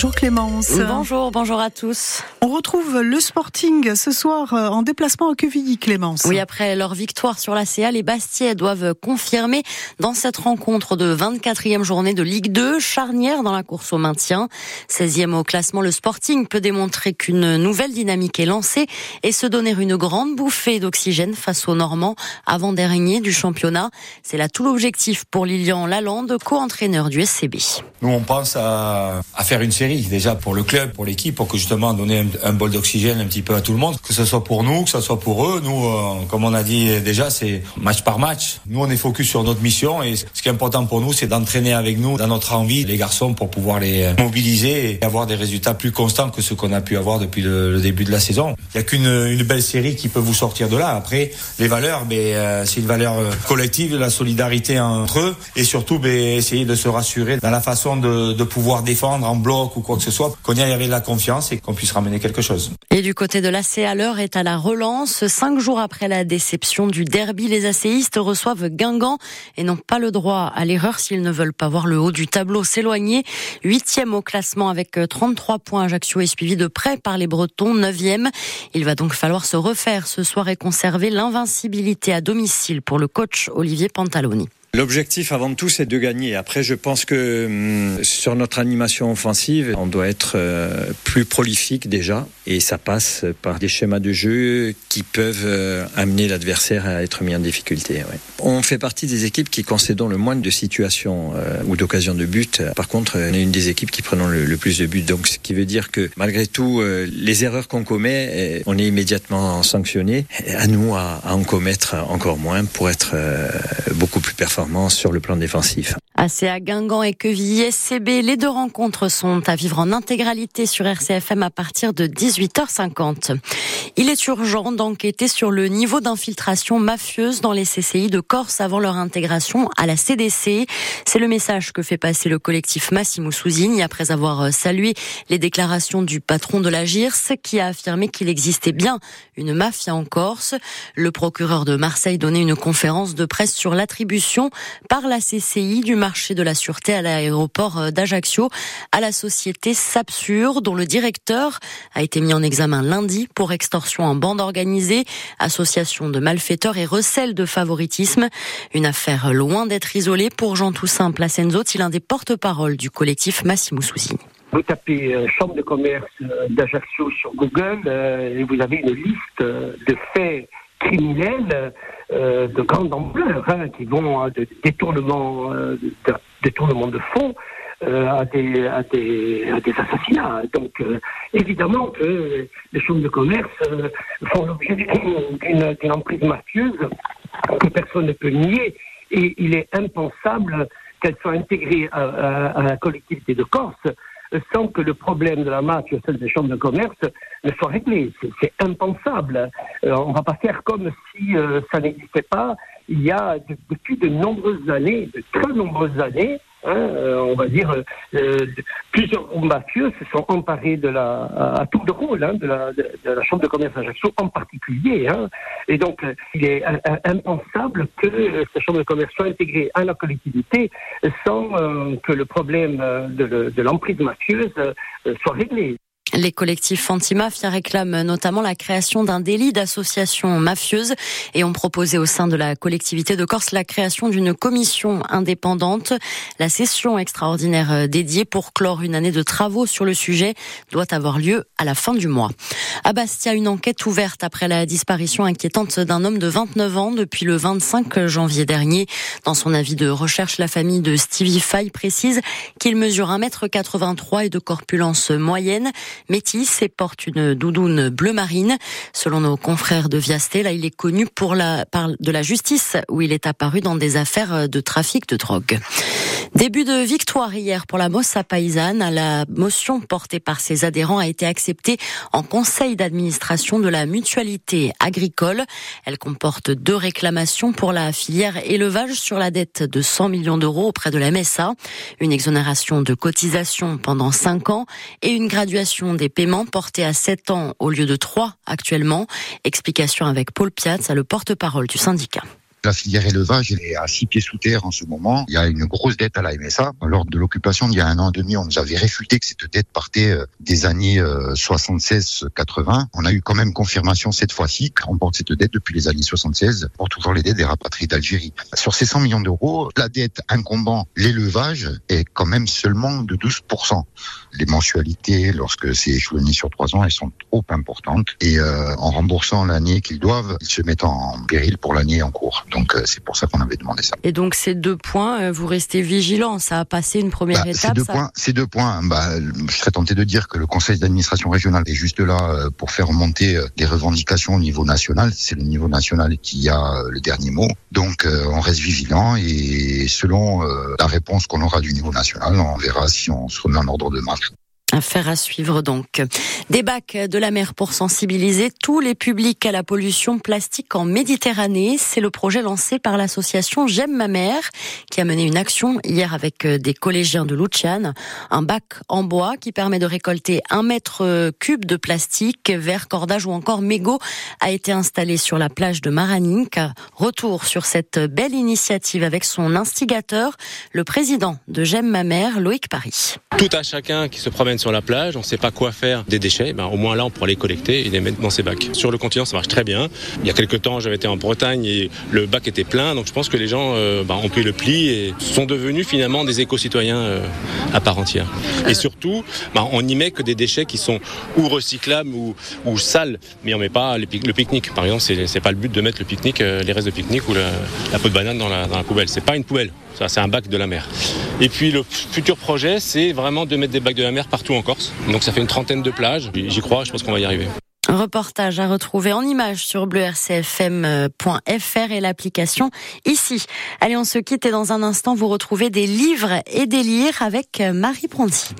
Bonjour Clémence. Bonjour, bonjour à tous. On retrouve le Sporting ce soir euh, en déplacement à Quevilly, Clémence. Oui, après leur victoire sur la CA, les Bastiais doivent confirmer dans cette rencontre de 24e journée de Ligue 2, charnière dans la course au maintien. 16e au classement, le Sporting peut démontrer qu'une nouvelle dynamique est lancée et se donner une grande bouffée d'oxygène face aux Normands avant-dernier du championnat. C'est là tout l'objectif pour Lilian Lalande, co-entraîneur du SCB. Nous, on pense à, à faire une série déjà pour le club, pour l'équipe, pour que justement donner un, bol d'oxygène un petit peu à tout le monde, que ce soit pour nous, que ce soit pour eux. Nous, euh, comme on a dit déjà, c'est match par match. Nous, on est focus sur notre mission et ce qui est important pour nous, c'est d'entraîner avec nous dans notre envie les garçons pour pouvoir les mobiliser et avoir des résultats plus constants que ce qu'on a pu avoir depuis le, début de la saison. Il n'y a qu'une une belle série qui peut vous sortir de là. Après, les valeurs, mais euh, c'est une valeur euh, collective, la solidarité entre eux et surtout ben, essayer de se rassurer dans la façon de, de pouvoir défendre en bloc ou quoi que ce soit, qu'on y avait de la confiance et qu'on puisse ramener quelque chose. Et du côté de l'AC, l'heure est à la relance. Cinq jours après la déception du derby, les ACistes reçoivent Guingamp et n'ont pas le droit à l'erreur s'ils ne veulent pas voir le haut du tableau s'éloigner. Huitième au classement avec 33 points. Ajaccio est suivi de près par les Bretons, neuvième. Il va donc falloir se refaire ce soir et conserver l'invincibilité à domicile pour le coach Olivier Pantaloni. L'objectif avant tout, c'est de gagner. Après, je pense que hum, sur notre animation offensive, on doit être euh, plus prolifique déjà, et ça passe par des schémas de jeu qui peuvent euh, amener l'adversaire à être mis en difficulté. On fait partie des équipes qui concédons le moins de situations euh, ou d'occasions de but. Par contre, on est une des équipes qui prenons le, plus de buts. Donc, ce qui veut dire que malgré tout, les erreurs qu'on commet, on est immédiatement sanctionné. À nous à, en commettre encore moins pour être beaucoup plus performant sur le plan défensif. ACA Guingamp et Quevilly SCB, les deux rencontres sont à vivre en intégralité sur RCFM à partir de 18h50. Il est urgent d'enquêter sur le niveau d'infiltration mafieuse dans les CCI de Corse avant leur intégration à la CDC. C'est le message que fait passer le collectif Massimo Sousigne après avoir salué les déclarations du patron de la GIRS qui a affirmé qu'il existait bien une mafia en Corse. Le procureur de Marseille donnait une conférence de presse sur l'attribution par la CCI du marché de la sûreté à l'aéroport euh, d'Ajaccio à la société Sapsur, dont le directeur a été mis en examen lundi pour extorsion en bande organisée, association de malfaiteurs et recel de favoritisme. Une affaire loin d'être isolée pour Jean Toussaint Placenzo, il un des porte-parole du collectif Massimo Sousi. Vous tapez euh, chambre de commerce euh, d'Ajaccio sur Google et vous avez une liste de faits criminels de grande ampleur, hein, qui vont à des détournements, euh, détournements de fonds, euh, à, des, à, des, à des assassinats. Donc, euh, évidemment que les chambres de commerce euh, font l'objet d'une emprise mafieuse que personne ne peut nier. Et il est impensable qu'elles soient intégrées à, à, la collectivité de Corse sans que le problème de la mafia, celle des chambres de commerce, ne soit réglé. C'est impensable. Euh, on va pas faire comme si euh, ça n'existait pas. Il y a depuis de nombreuses années, de très nombreuses années, hein, euh, on va dire, plusieurs mafieux se sont emparés de la, à, tour de rôle hein, de, la, de, la Chambre de commerce d'Ajaccio en particulier. Hein. Et donc, il est impensable que ces chambres de commerce soient intégrées à la collectivité sans que le problème de, de l'emprise mafieuse soit réglé. Les collectifs anti-mafia réclament notamment la création d'un délit d'association mafieuse et ont proposé au sein de la collectivité de Corse la création d'une commission indépendante. La session extraordinaire dédiée pour clore une année de travaux sur le sujet doit avoir lieu à la fin du mois. À Bastia, une enquête ouverte après la disparition inquiétante d'un homme de 29 ans depuis le 25 janvier dernier. Dans son avis de recherche, la famille de Stevie Fay précise qu'il mesure 1m83 et de corpulence moyenne métis et porte une doudoune bleu marine. Selon nos confrères de Viasté, là, il est connu pour la, par de la justice où il est apparu dans des affaires de trafic de drogue. Début de victoire hier pour la Mossa paysanne. La motion portée par ses adhérents a été acceptée en conseil d'administration de la mutualité agricole. Elle comporte deux réclamations pour la filière élevage sur la dette de 100 millions d'euros auprès de la MSA, une exonération de cotisation pendant 5 ans et une graduation des paiements portés à 7 ans au lieu de 3 actuellement. Explication avec Paul Piazza, le porte-parole du syndicat. La filière élevage est à six pieds sous terre en ce moment. Il y a une grosse dette à la MSA. Lors de l'occupation il y a un an et demi, on nous avait réfuté que cette dette partait euh, des années 76-80. Euh, on a eu quand même confirmation cette fois-ci qu'on porte cette dette depuis les années 76 pour toujours les dettes des rapatriés d'Algérie. Sur ces 100 millions d'euros, la dette incombant l'élevage est quand même seulement de 12%. Les mensualités, lorsque c'est échelonné sur trois ans, elles sont trop importantes. Et euh, en remboursant l'année qu'ils doivent, ils se mettent en péril pour l'année en cours. Donc euh, c'est pour ça qu'on avait demandé ça. Et donc ces deux points, euh, vous restez vigilants. Ça a passé une première bah, étape. Ces deux points, ces deux points. Bah, je serais tenté de dire que le Conseil d'administration régionale est juste là pour faire remonter des revendications au niveau national. C'est le niveau national qui a le dernier mot. Donc on reste vigilant et selon la réponse qu'on aura du niveau national, on verra si on se remet en ordre de marche. Affaire à suivre donc. Des bacs de la mer pour sensibiliser tous les publics à la pollution plastique en Méditerranée. C'est le projet lancé par l'association J'aime ma mère qui a mené une action hier avec euh, des collégiens de Luciane. Un bac en bois qui permet de récolter un mètre cube de plastique, verre, cordage ou encore mégot a été installé sur la plage de Maraninque. Retour sur cette belle initiative avec son instigateur, le président de J'aime ma mère, Loïc Paris. Tout à chacun qui se promène sur la plage, on ne sait pas quoi faire des déchets, ben, au moins là on pourra les collecter et les mettre dans ces bacs. Sur le continent ça marche très bien. Il y a quelques temps j'avais été en Bretagne et le bac était plein, donc je pense que les gens euh, ben, ont pris le pli et sont devenus finalement des éco-citoyens euh, à part entière. Et surtout, ben, on n'y met que des déchets qui sont ou recyclables ou, ou sales, mais on met pas le, pique-nique. Par exemple, c'est pas le but de mettre le pique-nique, euh, les restes de pique-nique ou la, peau de banane dans la, dans la poubelle. C'est pas une poubelle, ça c'est un bac de la mer. Et puis le futur projet, c'est vraiment de mettre des bacs de la mer partout en Donc ça fait une trentaine de plages. J'y crois, je pense qu'on va y arriver. Reportage à retrouver en images sur bleurcfm.fr et l'application ici. Allez, on se quitte et dans un instant, vous retrouvez des livres et des lire avec Marie Pronti.